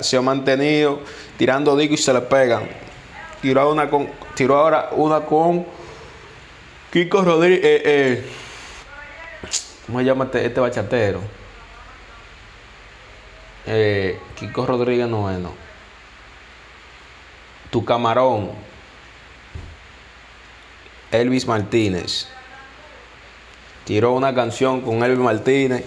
se ha mantenido tirando digo y se le pegan. Tiró, una con, tiró ahora una con Kiko Rodríguez. Eh, eh, ¿Cómo se llama este, este bachatero? Eh, Kiko Rodríguez Noveno. Tu camarón. Elvis Martínez. Tiró una canción con Elvis Martínez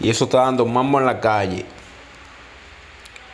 y eso está dando mambo en la calle.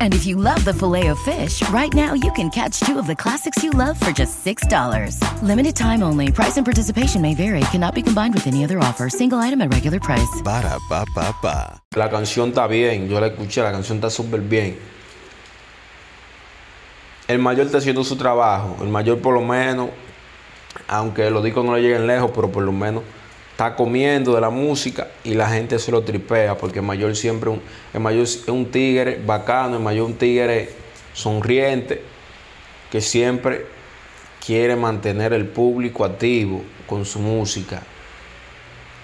And if you love the filet of fish, right now you can catch two of the classics you love for just $6. Limited time only. Price and participation may vary. Cannot be combined with any other offer. Single item at regular price. Ba da ba ba ba. La canción está bien. Yo la escuché. La canción está súper bien. El mayor está haciendo su trabajo. El mayor, por lo menos, aunque los discos no le lleguen lejos, pero por lo menos está comiendo de la música y la gente se lo tripea porque el mayor siempre un, mayor es un tigre bacano, el mayor un tigre sonriente que siempre quiere mantener el público activo con su música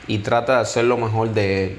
y trata de hacer lo mejor de él.